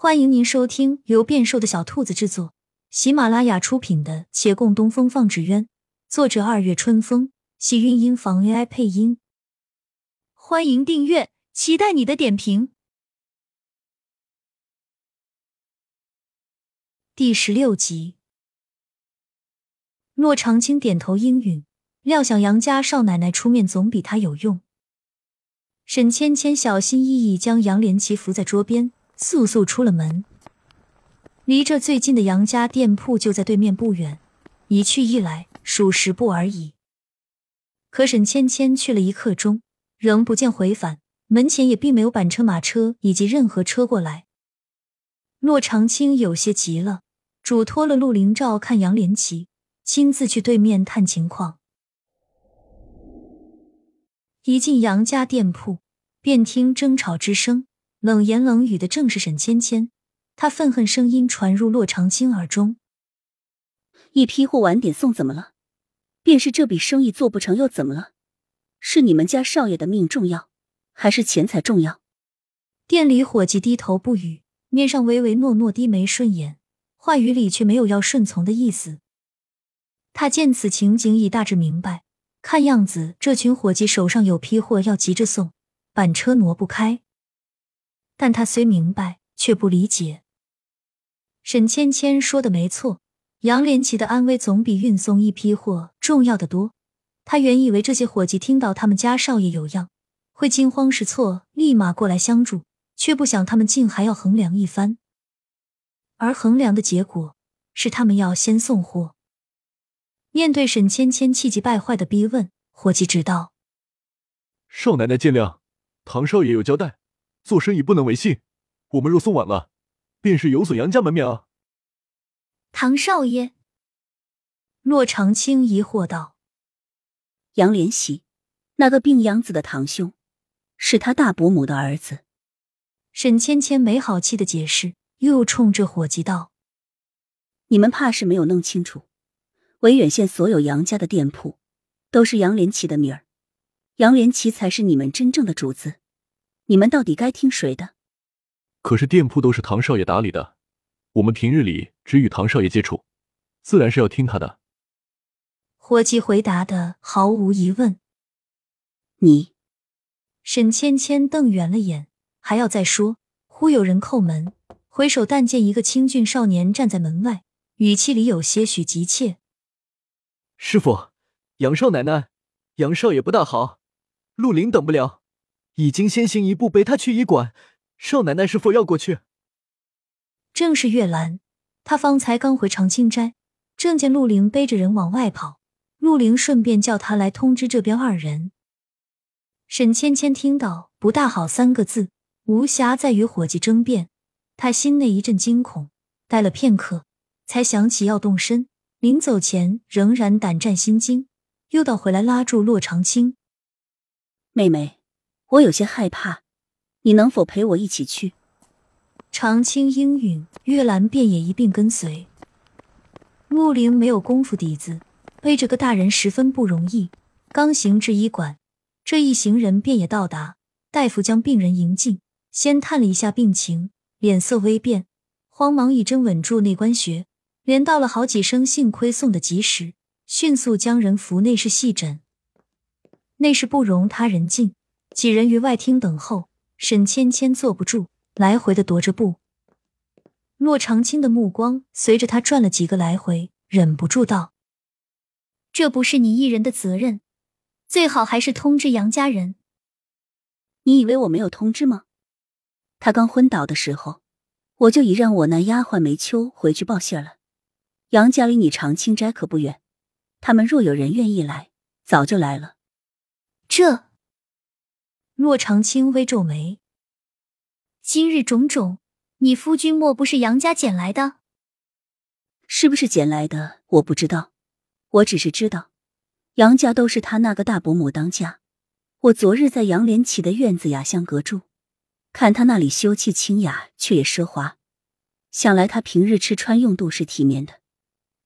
欢迎您收听由变瘦的小兔子制作、喜马拉雅出品的《且共东风放纸鸢》，作者二月春风，喜韵音房 AI 配音。欢迎订阅，期待你的点评。第十六集，骆长青点头应允，料想杨家少奶奶出面总比他有用。沈芊芊小心翼翼将杨连奇扶在桌边。速速出了门，离这最近的杨家店铺就在对面不远，一去一来数十步而已。可沈芊芊去了一刻钟，仍不见回返，门前也并没有板车、马车以及任何车过来。骆长青有些急了，嘱托了陆林照看杨连奇，亲自去对面探情况。一进杨家店铺，便听争吵之声。冷言冷语的正是沈芊芊，她愤恨声音传入洛长青耳中：“一批货晚点送怎么了？便是这笔生意做不成又怎么了？是你们家少爷的命重要，还是钱财重要？”店里伙计低头不语，面上唯唯诺诺，低眉顺眼，话语里却没有要顺从的意思。他见此情景，已大致明白，看样子这群伙计手上有批货要急着送，板车挪不开。但他虽明白，却不理解。沈芊芊说的没错，杨连奇的安危总比运送一批货重要的多。他原以为这些伙计听到他们家少爷有恙，会惊慌失措，立马过来相助，却不想他们竟还要衡量一番。而衡量的结果是，他们要先送货。面对沈芊芊气急败坏的逼问，伙计知道：“少奶奶见谅，唐少爷有交代。”做生意不能违信，我们若送晚了，便是有损杨家门面啊！唐少爷，骆长青疑惑道：“杨连喜，那个病秧子的堂兄，是他大伯母的儿子。”沈芊芊没好气的解释，又冲着伙计道：“你们怕是没有弄清楚，维远县所有杨家的店铺，都是杨连奇的名儿，杨连奇才是你们真正的主子。”你们到底该听谁的？可是店铺都是唐少爷打理的，我们平日里只与唐少爷接触，自然是要听他的。伙计回答的毫无疑问。你，沈芊芊瞪圆了眼，还要再说，忽有人叩门，回首但见一个清俊少年站在门外，语气里有些许急切：“师傅，杨少奶奶，杨少爷不大好，陆林等不了。”已经先行一步背他去医馆，少奶奶是否要过去？正是月兰，她方才刚回长青斋，正见陆凌背着人往外跑，陆凌顺便叫她来通知这边二人。沈芊芊听到“不大好”三个字，无暇再与伙计争辩，她心内一阵惊恐，待了片刻，才想起要动身，临走前仍然胆战心惊，又倒回来拉住洛长青，妹妹。我有些害怕，你能否陪我一起去？长青应允，月兰便也一并跟随。陆凌没有功夫底子，背着个大人十分不容易。刚行至医馆，这一行人便也到达。大夫将病人迎进，先探了一下病情，脸色微变，慌忙一针稳住内关穴，连道了好几声“幸亏送的及时”，迅速将人扶内室细诊。内室不容他人进。几人于外厅等候，沈芊芊坐不住，来回的踱着步。骆长青的目光随着他转了几个来回，忍不住道：“这不是你一人的责任，最好还是通知杨家人。你以为我没有通知吗？他刚昏倒的时候，我就已让我那丫鬟梅秋回去报信了。杨家离你长青斋可不远，他们若有人愿意来，早就来了。这。”若长青微皱眉：“今日种种，你夫君莫不是杨家捡来的？是不是捡来的？我不知道，我只是知道，杨家都是他那个大伯母当家。我昨日在杨连起的院子雅香阁住，看他那里修气清雅，却也奢华。想来他平日吃穿用度是体面的。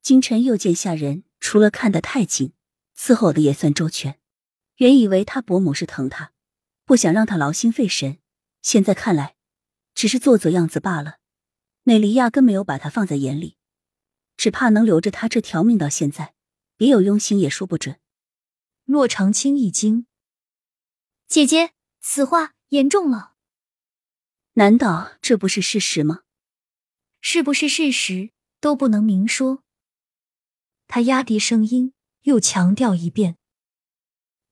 今晨又见下人，除了看得太紧，伺候的也算周全。原以为他伯母是疼他。”不想让他劳心费神，现在看来，只是做做样子罢了。美丽压根没有把他放在眼里，只怕能留着他这条命到现在，别有用心也说不准。洛长青一惊：“姐姐，此话严重了。难道这不是事实吗？是不是事实都不能明说。”他压低声音，又强调一遍。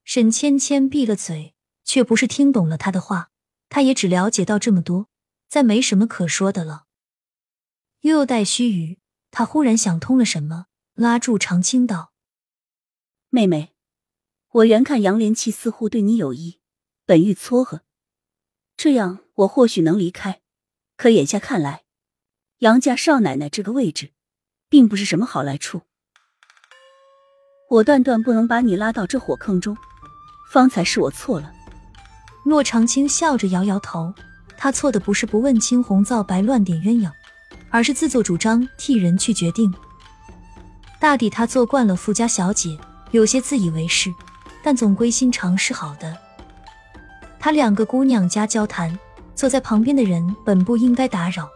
沈芊芊闭了嘴，却不是听懂了他的话，他也只了解到这么多，再没什么可说的了。又待须臾，他忽然想通了什么，拉住长青道：“妹妹，我原看杨连气似乎对你有意，本欲撮合，这样我或许能离开。可眼下看来，杨家少奶奶这个位置，并不是什么好来处。我断断不能把你拉到这火坑中。方才是我错了。”骆长青笑着摇摇头，他错的不是不问青红皂白，乱点鸳鸯。而是自作主张替人去决定，大抵他做惯了富家小姐，有些自以为是，但总归心肠是好的。他两个姑娘家交谈，坐在旁边的人本不应该打扰，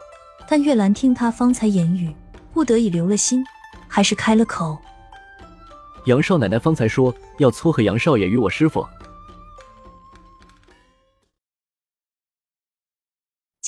但月兰听他方才言语，不得已留了心，还是开了口：“杨少奶奶方才说要撮合杨少爷与我师傅。”